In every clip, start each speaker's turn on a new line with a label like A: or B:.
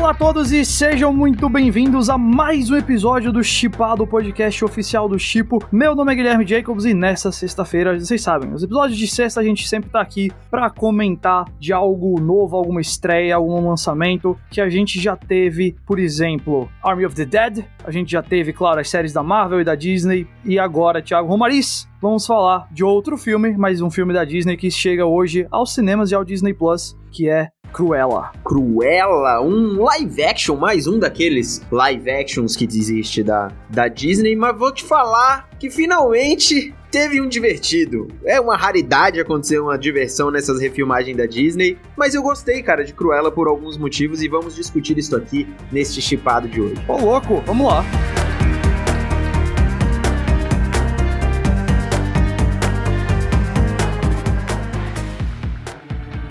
A: Olá a todos e sejam muito bem-vindos a mais um episódio do Chipado, podcast oficial do Chipo. Meu nome é Guilherme Jacobs e nessa sexta-feira, vocês sabem, os episódios de sexta a gente sempre tá aqui para comentar de algo novo, alguma estreia, algum lançamento que a gente já teve, por exemplo, Army of the Dead, a gente já teve, claro, as séries da Marvel e da Disney e agora, Thiago Romariz, vamos falar de outro filme, mais um filme da Disney que chega hoje aos cinemas e ao Disney Plus, que é Cruella.
B: Cruella, um live action, mais um daqueles live actions que existe da, da Disney, mas vou te falar que finalmente teve um divertido. É uma raridade acontecer uma diversão nessas refilmagens da Disney, mas eu gostei, cara, de Cruella por alguns motivos e vamos discutir isso aqui neste chipado de hoje.
A: Ô louco, vamos lá.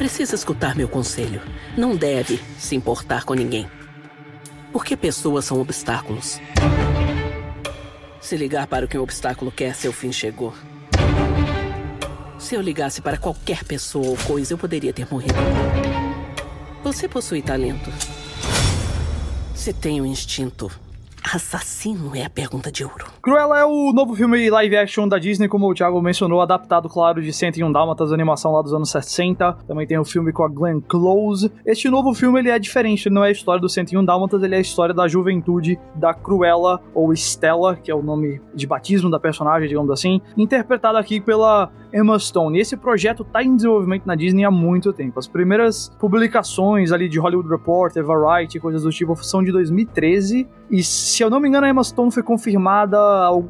C: Precisa escutar meu conselho. Não deve se importar com ninguém. Porque pessoas são obstáculos. Se ligar para o que o obstáculo quer, seu fim chegou. Se eu ligasse para qualquer pessoa ou coisa, eu poderia ter morrido. Você possui talento. Se tem um instinto Assassino é a pergunta de ouro.
A: Cruella é o novo filme live action da Disney, como o Thiago mencionou, adaptado, claro, de 101 Dálmatas, animação lá dos anos 60. Também tem o filme com a Glenn Close. Este novo filme, ele é diferente, ele não é a história do 101 Dálmatas, ele é a história da juventude da Cruella, ou Stella, que é o nome de batismo da personagem, digamos assim, interpretada aqui pela Emma Stone. E esse projeto está em desenvolvimento na Disney há muito tempo. As primeiras publicações ali de Hollywood Reporter, Variety, coisas do tipo, são de 2013. E se eu não me engano, a Emma Stone foi confirmada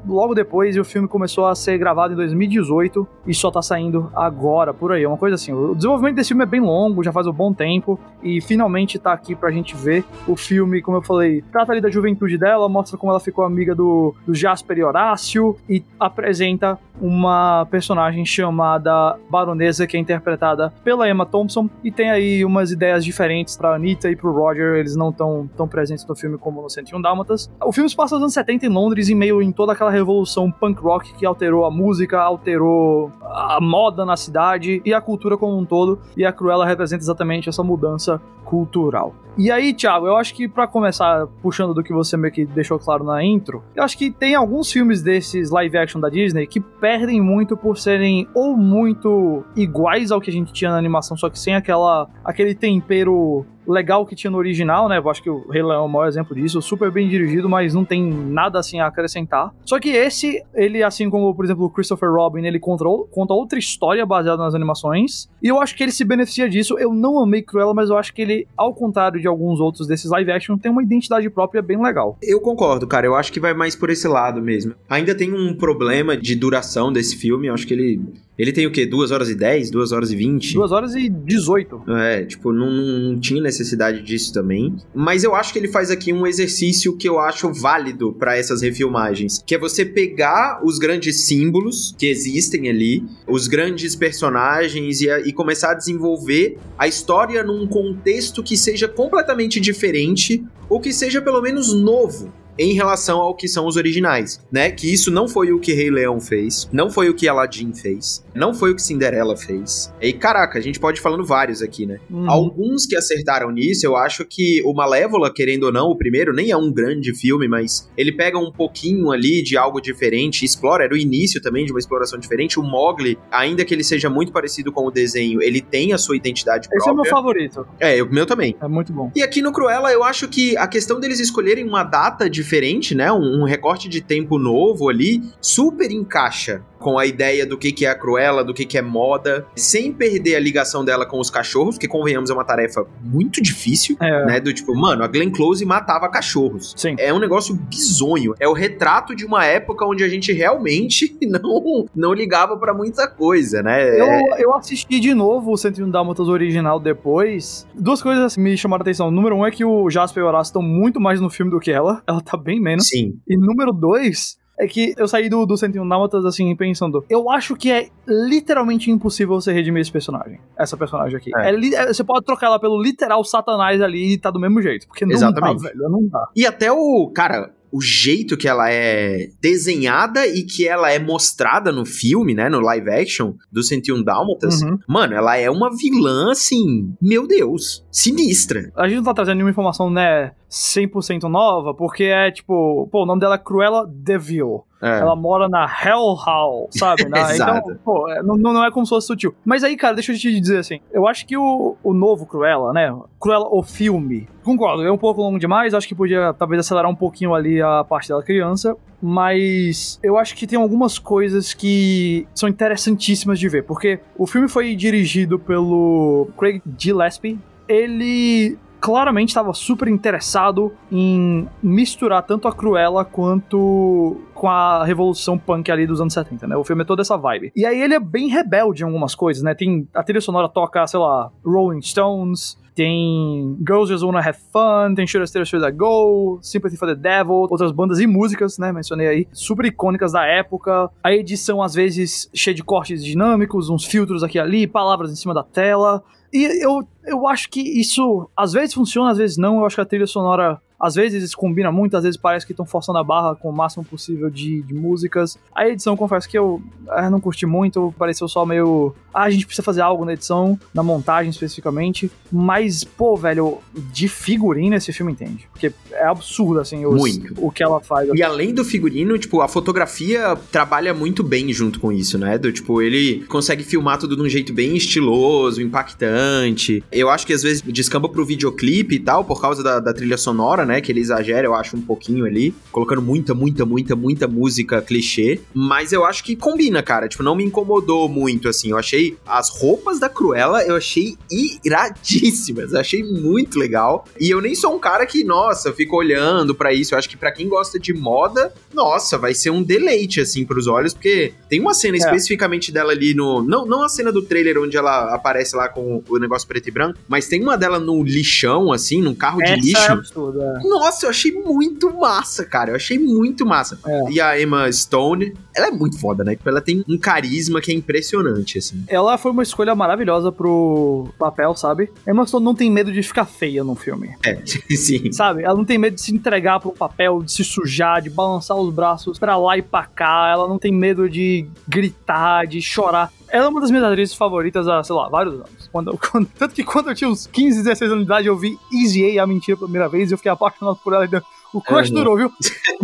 A: logo depois e o filme começou a ser gravado em 2018 e só tá saindo agora, por aí. É uma coisa assim. O desenvolvimento desse filme é bem longo, já faz um bom tempo e finalmente tá aqui pra gente ver o filme, como eu falei, trata ali da juventude dela, mostra como ela ficou amiga do, do Jasper e Horácio e apresenta uma personagem chamada Baronesa, que é interpretada pela Emma Thompson, e tem aí umas ideias diferentes pra Anitta e pro Roger, eles não estão tão presentes no filme como no 101 Dálmatas. O filme se passa nos anos 70 em Londres, em meio em toda aquela revolução punk rock que alterou a música, alterou a moda na cidade e a cultura como um todo, e a Cruella representa exatamente essa mudança cultural. E aí, Thiago, eu acho que para começar puxando do que você meio que deixou claro na intro, eu acho que tem alguns filmes desses live action da Disney que perdem muito por serem ou muito iguais ao que a gente tinha na animação, só que sem aquela aquele tempero legal que tinha no original, né? Eu acho que o Rei Leão é o maior exemplo disso, super bem dirigido, mas não tem nada assim a acrescentar. Só que esse, ele, assim como, por exemplo, o Christopher Robin, ele conta, conta outra história baseada nas animações, e eu acho que ele se beneficia disso. Eu não amei Cruella, mas eu acho que ele, ao contrário de alguns outros desses live action, tem uma identidade própria bem legal.
B: Eu concordo, cara. Eu acho que vai mais por esse lado mesmo. Ainda tem um problema de duração desse filme, eu acho que ele ele tem o quê? 2 horas e 10? 2 horas e 20?
A: 2 horas e 18.
B: É, tipo, não, não, tinha necessidade disso também. Mas eu acho que ele faz aqui um exercício que eu acho válido para essas refilmagens, que é você pegar os grandes símbolos que existem ali, os grandes personagens e, a, e começar a desenvolver a história num contexto que seja completamente diferente ou que seja pelo menos novo em relação ao que são os originais, né? Que isso não foi o que Rei Leão fez, não foi o que Aladdin fez, não foi o que Cinderela fez. E caraca, a gente pode ir falando vários aqui, né? Uhum. Alguns que acertaram nisso, eu acho que o Malévola, querendo ou não, o primeiro nem é um grande filme, mas ele pega um pouquinho ali de algo diferente, explora, era o início também de uma exploração diferente. O Mogli, ainda que ele seja muito parecido com o desenho, ele tem a sua identidade própria.
A: Esse é o meu favorito.
B: É, o meu também.
A: É muito bom.
B: E aqui no Cruella, eu acho que a questão deles escolherem uma data de diferente, né? Um, um recorte de tempo novo ali, super encaixa com a ideia do que, que é a Cruella, do que, que é moda, sem perder a ligação dela com os cachorros, que convenhamos é uma tarefa muito difícil, é. né? Do tipo, mano, a Glenn Close matava cachorros.
A: Sim.
B: É um negócio bizonho. É o retrato de uma época onde a gente realmente não, não ligava para muita coisa, né?
A: Eu, eu assisti de novo o 101 Dálmatas original depois. Duas coisas me chamaram a atenção. Número um é que o Jasper e o Horácio estão muito mais no filme do que ela. Ela tá bem menos.
B: Sim.
A: E número dois, é que eu saí do, do 101 Dálmatas, assim, pensando, eu acho que é literalmente impossível você redimir esse personagem. Essa personagem aqui. É. É, é, você pode trocar ela pelo literal Satanás ali e tá do mesmo jeito. Porque não
B: Exatamente.
A: dá, velho. Não dá.
B: E até o. Cara, o jeito que ela é desenhada e que ela é mostrada no filme, né, no live action do 101 Dálmatas,
A: Uhum.
B: mano, ela é uma vilã, assim, meu Deus, sinistra.
A: A gente não tá trazendo nenhuma informação, né, 100% nova, porque é tipo, pô, o nome dela é Cruella Devil.
B: É.
A: Ela mora na Hell Hall, sabe? Na- então, pô, é, não, não é como se fosse sutil. Mas aí, cara, deixa eu te dizer assim, eu acho que o, o novo Cruella, né, Cruella, o filme, concordo, é um pouco longo demais, acho que podia talvez acelerar um pouquinho ali a parte da criança, mas eu acho que tem algumas coisas que são interessantíssimas de ver, porque o filme foi dirigido pelo Craig Gillespie, ele claramente estava super interessado em misturar tanto a Cruella quanto com a revolução punk ali dos anos 70, né? O filme é toda essa vibe. E aí ele é bem rebelde em algumas coisas, né? Tem a trilha sonora toca, sei lá, Rolling Stones, tem Girls Just Wanna Have Fun, tem Should I Stay or Should I Go, Sympathy for the Devil, outras bandas e músicas, né? Mencionei aí, super icônicas da época. A edição, às vezes, cheia de cortes dinâmicos, uns filtros aqui e ali, palavras em cima da tela. E eu, eu acho que isso às vezes funciona, às vezes não. Eu acho que a trilha sonora às vezes combina muito, às vezes parece que estão forçando a barra com o máximo possível de, de músicas. A edição, confesso que eu ah, não curti muito, pareceu só meio. Ah, a gente precisa fazer algo na edição, na montagem especificamente. Mas, pô, velho, de figurino esse filme entende. Porque é absurdo, assim, os-
B: Muito.
A: o que ela faz.
B: E além do figurino, tipo, a fotografia trabalha muito bem junto com isso, né? Do tipo, ele consegue filmar tudo de um jeito bem estiloso, impactante. Eu acho que às vezes descamba pro videoclipe e tal, por causa da, da trilha sonora, né? Que ele exagera, eu acho, um pouquinho ali, colocando muita, muita, muita, muita música clichê. Mas eu acho que combina, cara. Tipo, não me incomodou muito, assim. Eu achei as roupas da Cruella, eu achei iradíssimas. Eu achei muito legal. E eu nem sou um cara que, nossa, fico olhando pra isso. Eu acho que pra quem gosta de moda, nossa, vai ser um deleite, assim, pros olhos, porque tem uma cena
A: É.
B: especificamente dela ali no. Não, não a cena do trailer onde ela aparece lá com o negócio preto e branco, mas tem uma dela no lixão, assim, num carro de
A: Essa
B: lixo.
A: é absurda. é.
B: Nossa, eu achei muito massa, cara. Eu achei muito massa.
A: É.
B: E a Emma Stone, ela é muito foda, né? Tipo, Ela tem um carisma que é impressionante, assim.
A: Ela foi uma escolha maravilhosa pro papel, sabe? Emma Stone não tem medo de ficar feia no filme.
B: É, sim.
A: Sabe? Ela não tem medo de se entregar pro papel, de se sujar, de balançar os braços pra lá e pra cá. Ela não tem medo de gritar, de chorar. Ela é uma das minhas atrizes favoritas há, sei lá, vários anos. Quando, quando- tanto que quando eu tinha uns 15, 16 anos de idade, eu vi Easy A, a mentira, pela primeira vez, e eu fiquei apaixonado por ela. O crush
B: Uhum.
A: durou, viu?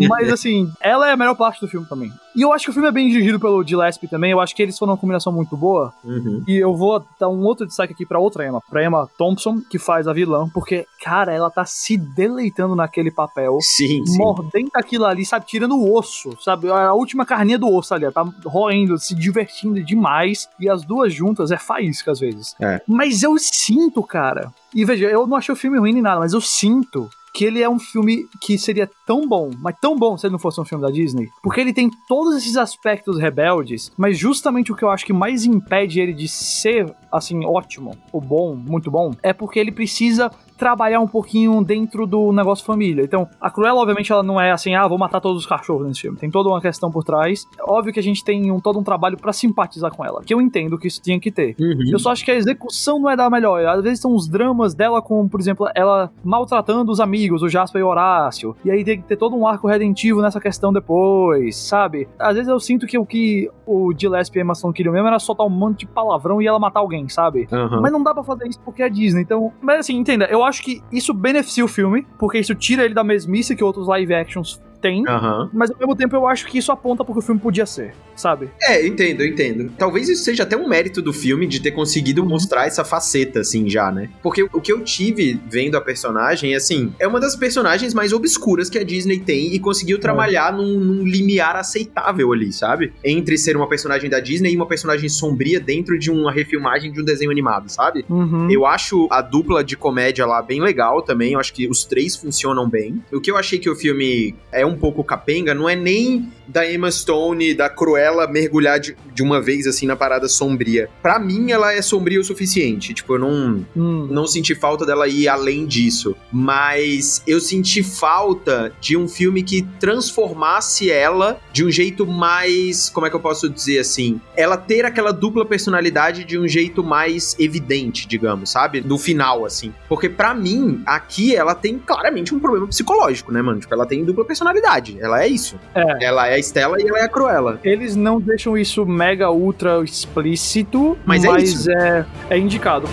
A: Mas assim, ela é a melhor parte do filme também. E eu acho que o filme é bem dirigido pelo Gillespie também. Eu acho que eles foram uma combinação muito boa.
B: Uhum.
A: E eu vou dar um outro destaque aqui pra outra Emma, pra Emma Thompson, que faz a vilã, porque, cara, ela tá se deleitando naquele papel.
B: Sim, sim.
A: Mordendo aquilo ali, sabe? Tirando o osso, sabe? A última carninha do osso ali, ela tá roendo, se divertindo demais. E as duas juntas é faísca às vezes.
B: É.
A: Mas eu sinto, cara. E veja, eu não achei o filme ruim nem nada, mas eu sinto que ele é um filme que seria tão bom, mas tão bom se ele não fosse um filme da Disney, porque ele tem todos esses aspectos rebeldes, mas justamente o que eu acho que mais impede ele de ser, assim, ótimo, ou bom, muito bom, é porque ele precisa trabalhar um pouquinho dentro do negócio família. Então, a Cruella, obviamente, ela não é assim, ah, vou matar todos os cachorros nesse filme. Tem toda uma questão por trás. Óbvio que a gente tem um, todo um trabalho pra simpatizar com ela, que eu entendo que isso tinha que ter.
B: Uhum.
A: Eu só acho que a execução não é da melhor. Às vezes são os dramas dela com, por exemplo, ela maltratando os amigos, o Jasper e o Horácio. E aí tem que ter todo um arco redentivo nessa questão depois, sabe? Às vezes eu sinto que o que o Gillespie e a Emma Stone queriam mesmo era soltar um monte de palavrão e ela matar alguém, sabe?
B: Aham.
A: Mas não dá pra fazer isso porque é Disney, então... Mas assim, entenda, eu acho que isso beneficia o filme, porque isso tira ele da mesmice que outros live actions têm.
B: Aham.
A: Mas ao mesmo tempo eu acho que isso aponta porque o filme podia ser, sabe?
B: É, eu entendo, eu entendo. Talvez isso seja até um mérito do filme de ter conseguido
A: Uhum.
B: mostrar essa faceta, assim, já, né? Porque o que eu tive vendo a personagem, assim, é uma das personagens mais obscuras que a Disney tem e conseguiu trabalhar num, num limiar aceitável ali, sabe? Entre ser uma personagem da Disney e uma personagem sombria dentro de uma refilmagem de um desenho animado, sabe?
A: Uhum.
B: Eu acho a dupla de comédia lá bem legal também. Eu acho que os três funcionam bem. O que eu achei que o filme é um pouco capenga não é nem da Emma Stone, da Cruella mergulhar de, de uma vez assim na parada sombria. Pra mim, ela é sombria o suficiente. Tipo, eu não,
A: Hum.
B: não senti falta dela ir além disso. Mas eu senti falta de um filme que transformasse ela de um jeito mais. Como é que eu posso dizer assim? Ela ter aquela dupla personalidade de um jeito mais evidente, digamos, sabe? No final, assim. Porque pra mim, aqui ela tem claramente um problema psicológico, né, mano? Tipo, ela tem dupla personalidade. Personalidade. Ela é isso.
A: É.
B: Ela é a Estela e ela é a Cruella.
A: Eles não deixam isso mega ultra explícito, mas,
B: Mas é
A: mas
B: isso.
A: é, é indicado.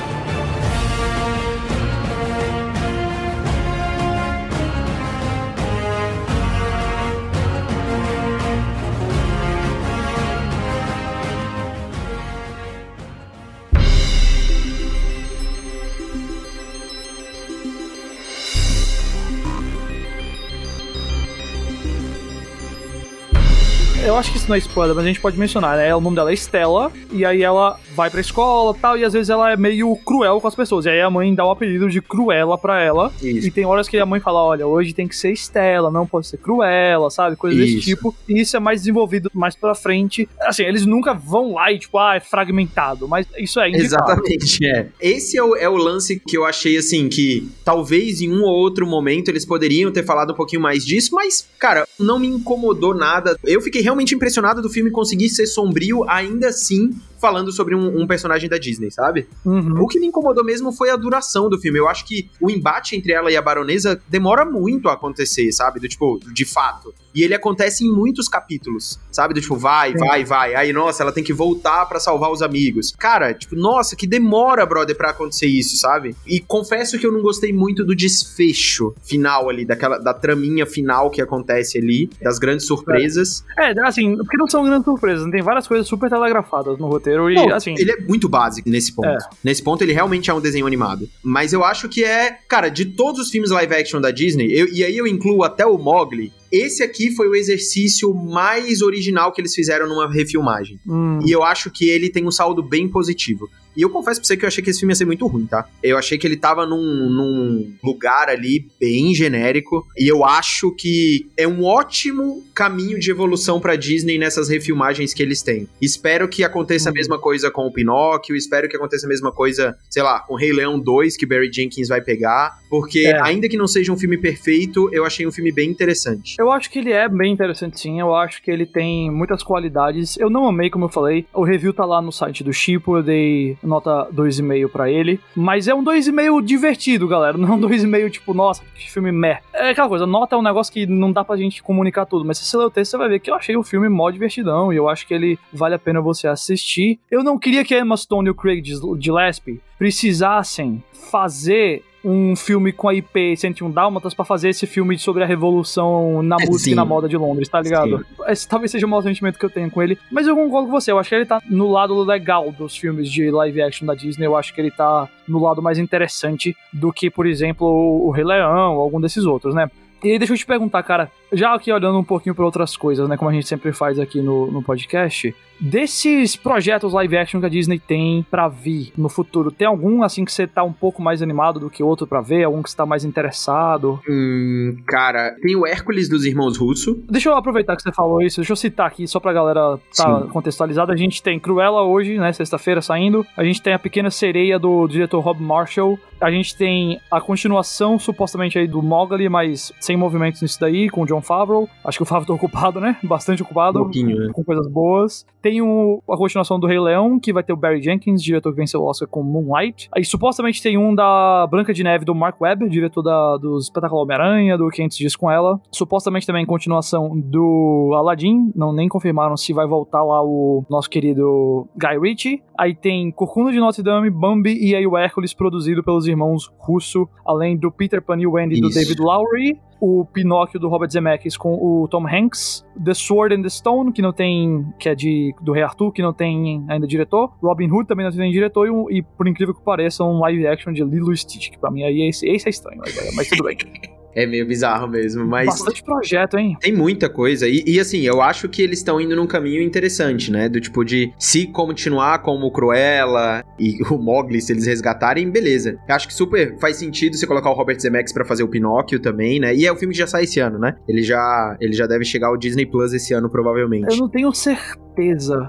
A: Eu acho que isso não é spoiler, mas a gente pode mencionar, né? O nome dela é Stella, e aí ela vai pra escola e tal, e às vezes ela é meio cruel com as pessoas. E aí a mãe dá o apelido de Cruella pra ela.
B: Isso.
A: E tem horas que a mãe fala: olha, hoje tem que ser Stella, não pode ser Cruella, sabe? Coisas desse tipo. E isso é mais desenvolvido mais pra frente. Assim, eles nunca vão lá e, tipo, ah, é fragmentado, mas isso é indicado.
B: Exatamente, é. Esse é o, é o lance que eu achei, assim, que talvez em um ou outro momento eles poderiam ter falado um pouquinho mais disso, mas, cara, não me incomodou nada. Eu fiquei realmente impressionado do filme conseguir ser sombrio, ainda assim, falando sobre um, um personagem da Disney, sabe?
A: Uhum.
B: O que me incomodou mesmo foi a duração do filme. Eu acho que o embate entre ela e a baronesa demora muito a acontecer, sabe? Do tipo, de fato. E ele acontece em muitos capítulos, sabe? Do tipo, vai, vai, vai. Aí, nossa, ela tem que voltar pra salvar os amigos. Cara, tipo, nossa, que demora, brother, pra acontecer isso, sabe? E confesso que eu não gostei muito do desfecho final ali, daquela da traminha final que acontece ali, das grandes surpresas.
A: É, assim, porque não são grandes surpresas, tem várias coisas super telegrafadas no roteiro e,
B: Não,
A: assim.
B: ele é muito básico nesse ponto.
A: É.
B: Nesse ponto, ele realmente é um desenho animado. Mas eu acho que é, cara, de todos os filmes live action da Disney, eu- e aí eu incluo até o Mogli, esse aqui foi o exercício mais original que eles fizeram numa refilmagem.
A: hum,
B: E eu acho que ele tem um saldo bem positivo. E eu confesso pra você que eu achei que esse filme ia ser muito ruim, tá? Eu achei que ele tava num, num lugar ali bem genérico. E eu acho que é um ótimo caminho de evolução pra Disney nessas refilmagens que eles têm. Espero que aconteça a
A: Uhum.
B: mesma coisa com o Pinóquio. Espero que aconteça a mesma coisa, sei lá, com Rei Leão 2, que Barry Jenkins vai pegar. Porque,
A: É.
B: ainda que não seja um filme perfeito, eu achei um filme bem interessante.
A: Eu acho que ele é bem interessante sim, eu acho que ele tem muitas qualidades. Eu não amei, como eu falei. O review tá lá no site do Chipo, eu dei nota 2,5 pra ele. Mas é um 2,5 divertido, galera. Não é um 2,5 tipo, nossa, que filme meh. É aquela coisa, nota é um negócio que não dá pra gente comunicar tudo. Mas se você ler o texto, você vai ver que eu achei o filme mó divertidão. E eu acho que ele vale a pena você assistir. Eu não queria que a Emma Stone e o Craig Gillespie precisassem fazer um filme com a IP 101 Dálmatas pra fazer esse filme sobre a revolução na
B: É,
A: música
B: sim.
A: e na moda de Londres, tá ligado? Esse talvez seja o maior sentimento que eu tenho com ele. Mas eu concordo com você, eu acho que ele tá no lado legal dos filmes de live action da Disney. Eu acho que ele tá no lado mais interessante do que, por exemplo, o Rei Leão ou algum desses outros, né? E aí, deixa eu te perguntar, cara, já aqui olhando um pouquinho para outras coisas, né, como a gente sempre faz aqui no, no podcast, desses projetos live action que a Disney tem pra vir no futuro, tem algum assim que você tá um pouco mais animado do que outro pra ver? Algum que você tá mais interessado?
B: Hum, cara, tem o Hércules dos Irmãos Russo.
A: Deixa eu aproveitar que você falou isso, deixa eu citar aqui só pra galera tá
B: Sim.
A: contextualizada. A gente tem Cruella hoje, né, sexta-feira saindo. A gente tem a Pequena Sereia do diretor Rob Marshall. A gente tem a continuação, supostamente, aí do Mowgli, mas sem movimentos nisso daí, com o John Favreau. Acho que o Favreau tá ocupado, né? Bastante ocupado.
B: Um pouquinho, né?
A: Com coisas boas. Tem o, a continuação do Rei Leão, que vai ter o Barry Jenkins, diretor que venceu o Oscar com Moonlight. Aí supostamente tem um da Branca de Neve do Mark Webb, diretor da, do espetáculo Homem-Aranha, do 500 Dias com Ela. Supostamente também continuação do Aladdin, não nem confirmaram se vai voltar lá o nosso querido Guy Ritchie. Aí tem Corcunda de Notre Dame, Bambi e aí o Hércules, produzido pelos irmãos Russo, além do Peter Pan e Wendy do
B: Isso.
A: David Lowry. O Pinóquio do Robert Zemeckis com o Tom Hanks, The Sword and the Stone, que não tem, que é de do Rei Arthur, que não tem ainda diretor, Robin Hood também não tem diretor, e, e por incrível que pareça, um live action de Lilo Stitch, que pra mim aí esse, esse é estranho, mas tudo bem.
B: É meio bizarro mesmo, mas.
A: Bastante projeto, hein?
B: Tem muita coisa. E, e, assim, eu acho que eles estão indo num caminho interessante, né? Do tipo de se continuar como o Cruella e o Mogli, se eles resgatarem, beleza. Eu acho que super faz sentido você colocar o Robert Zemeckis pra fazer o Pinóquio também, né? E é o filme que já sai esse ano, né? Ele já, ele já deve chegar ao Disney Plus esse ano, provavelmente.
A: Eu não tenho certeza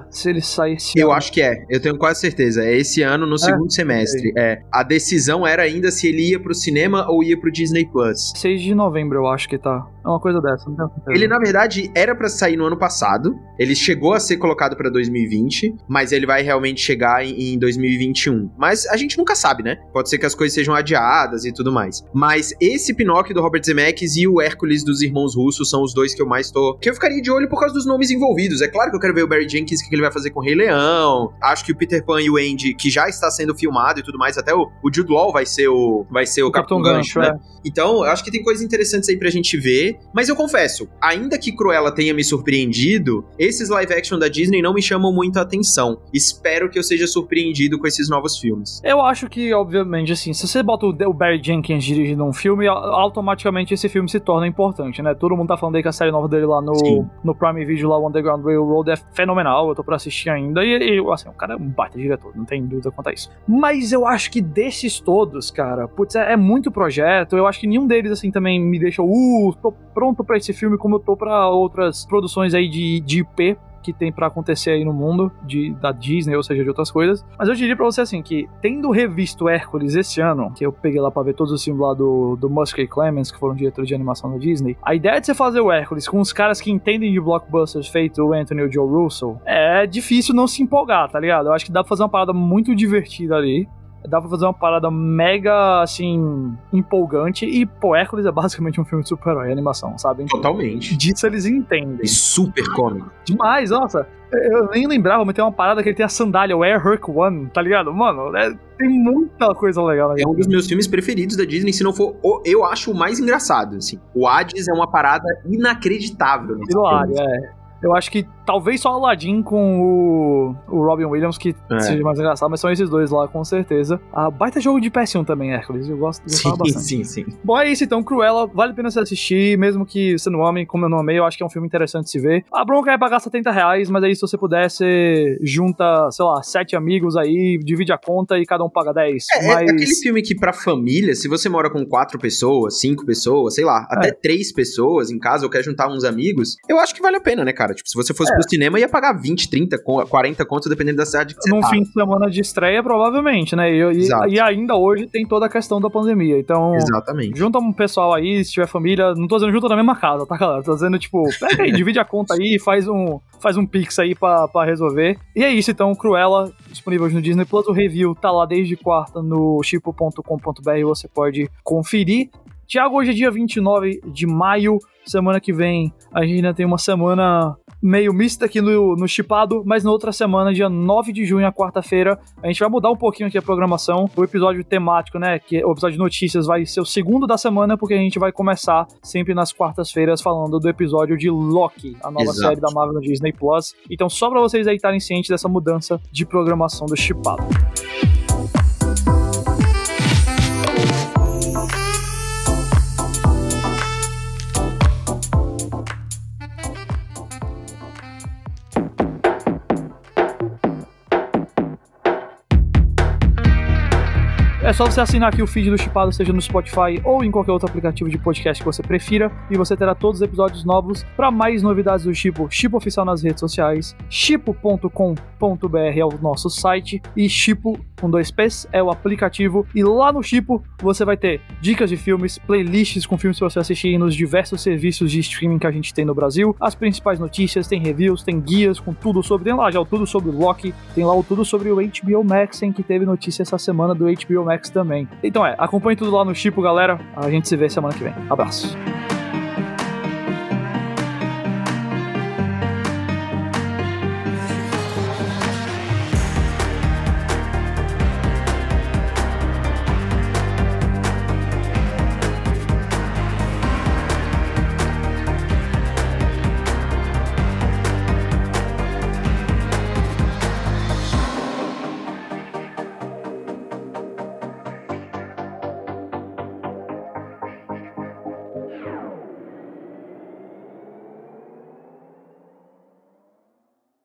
A: se ele sai esse
B: Eu
A: ano.
B: acho que é, eu tenho quase certeza. É esse ano, no segundo semestre. É. A decisão era ainda se ele ia pro cinema ou ia pro Disney Plus.
A: 6 de novembro, eu acho que tá. É uma coisa dessa, não
B: tenho Ele, na verdade, era para sair no ano passado. Ele chegou a ser colocado para 2020, mas ele vai realmente chegar em, em 2021. Mas a gente nunca sabe, né? Pode ser que as coisas sejam adiadas e tudo mais. Mas esse Pinóquio do Robert Zemeckis e o Hércules dos irmãos russos são os dois que eu mais tô. que eu ficaria de olho por causa dos nomes envolvidos. É claro que eu quero ver o Barry Jenkins, o que ele vai fazer com o Rei Leão. Acho que o Peter Pan e o Andy, que já está sendo filmado e tudo mais, até o, o Jude Law vai ser o, vai ser o, o Capitão, Capitão Gancho, né? É. Então, eu acho que tem coisas interessantes aí pra gente ver. Mas eu confesso, ainda que Cruella tenha me surpreendido, esses live action da Disney não me chamam muito a atenção. Espero que eu seja surpreendido com esses novos filmes.
A: Eu acho que, obviamente, assim, se você bota o Barry Jenkins dirigindo um filme, automaticamente esse filme se torna importante, né? Todo mundo tá falando aí que a série nova dele lá no, no Prime Video, lá, o Underground Railroad, é fenomenal. Eu tô pra assistir ainda. E, e assim, o cara é um baita diretor, não tem dúvida quanto a isso. Mas eu acho que desses todos, cara, putz, é, é muito projeto. Eu acho que nenhum deles, assim, também me deixa, uh, tô pronto para esse filme, como eu tô para outras produções aí de, de IP que tem para acontecer aí no mundo de, da Disney, ou seja, de outras coisas. Mas eu diria para você assim que tendo revisto Hércules esse ano, que eu peguei lá para ver todos os filmes lá do, do Muskie Clemens, que foram diretores de animação da Disney, a ideia de você fazer o Hércules com os caras que entendem de blockbusters feito o Anthony e o Joe Russell, é difícil não se empolgar, tá ligado? Eu acho que dá pra fazer uma parada muito divertida ali dá pra fazer uma parada mega, assim, empolgante. E, pô, Hércules é basicamente um filme de super-herói, animação, sabe?
B: Totalmente.
A: Disso eles entendem.
B: E super cômico.
A: Demais, nossa. Eu nem lembrava, mas tem uma parada que ele tem a sandália, o Air Herc One, tá ligado? Mano, é, tem muita coisa legal.
B: É um dos meus filmes preferidos da Disney, se não for, o, eu acho o mais engraçado, assim. O Hades é uma parada inacreditável.
A: Hilário, é. Eu acho que talvez só Aladdin com o, o Robin Williams que é. seja mais engraçado, mas são esses dois lá, com certeza. A baita jogo de PS1 também, Hércules. Eu gosto de
B: sim, bastante. Sim, sim.
A: Bom, é isso então. Cruella, vale a pena você assistir, mesmo que você não ame, como eu não amei, eu acho que é um filme interessante de se ver. A bronca é pagar 70 reais, mas aí se você puder, você junta, sei lá, sete amigos aí, divide a conta e cada um paga 10.
B: É, é, mas... é aquele filme que pra família, se você mora com quatro pessoas, cinco pessoas, sei lá, até é. três pessoas em casa ou quer juntar uns amigos, eu acho que vale a pena, né, cara? Tipo, se você fosse é. pro cinema, ia pagar 20, 30, 40 contos, dependendo da cidade que você
A: Num
B: tá.
A: fim de semana de estreia, provavelmente, né? E, e, ainda hoje tem toda a questão da pandemia. Então,
B: Exatamente.
A: junta um pessoal aí, se tiver família. Não tô dizendo junta na mesma casa, tá, galera? Tô dizendo, tipo, pega aí, divide a conta aí, faz um, faz um pix aí pra, pra resolver. E é isso, então, Cruella, disponível no Disney Plus. O review tá lá desde quarta no chipo.com.br, você pode conferir. Tiago, hoje é dia 29 de maio. Semana que vem a gente ainda tem uma semana meio mista aqui no, no Chipado, mas na outra semana, dia 9 de junho, a quarta-feira, a gente vai mudar um pouquinho aqui a programação. O episódio temático, né, que o episódio de notícias vai ser o segundo da semana, porque a gente vai começar sempre nas quartas-feiras falando do episódio de Loki, a nova Exato. série da Marvel no Disney Plus. Então, só para vocês aí estarem cientes dessa mudança de programação do Chipado. É só você assinar aqui o feed do Chipado, seja no Spotify ou em qualquer outro aplicativo de podcast que você prefira, e você terá todos os episódios novos. Para mais novidades do Chipo, Chipo Oficial nas redes sociais, chipo.com.br é o nosso site, e Chipo com dois P's é o aplicativo. E lá no Chipo você vai ter dicas de filmes, playlists com filmes para você assistir nos diversos serviços de streaming que a gente tem no Brasil, as principais notícias, tem reviews, tem guias com tudo sobre. Tem lá já o tudo sobre o Loki, tem lá o tudo sobre o HBO Max, em que teve notícia essa semana do HBO Max Max também. Então é, acompanhe tudo lá no Chipo, galera. A gente se vê semana que vem. Abraço.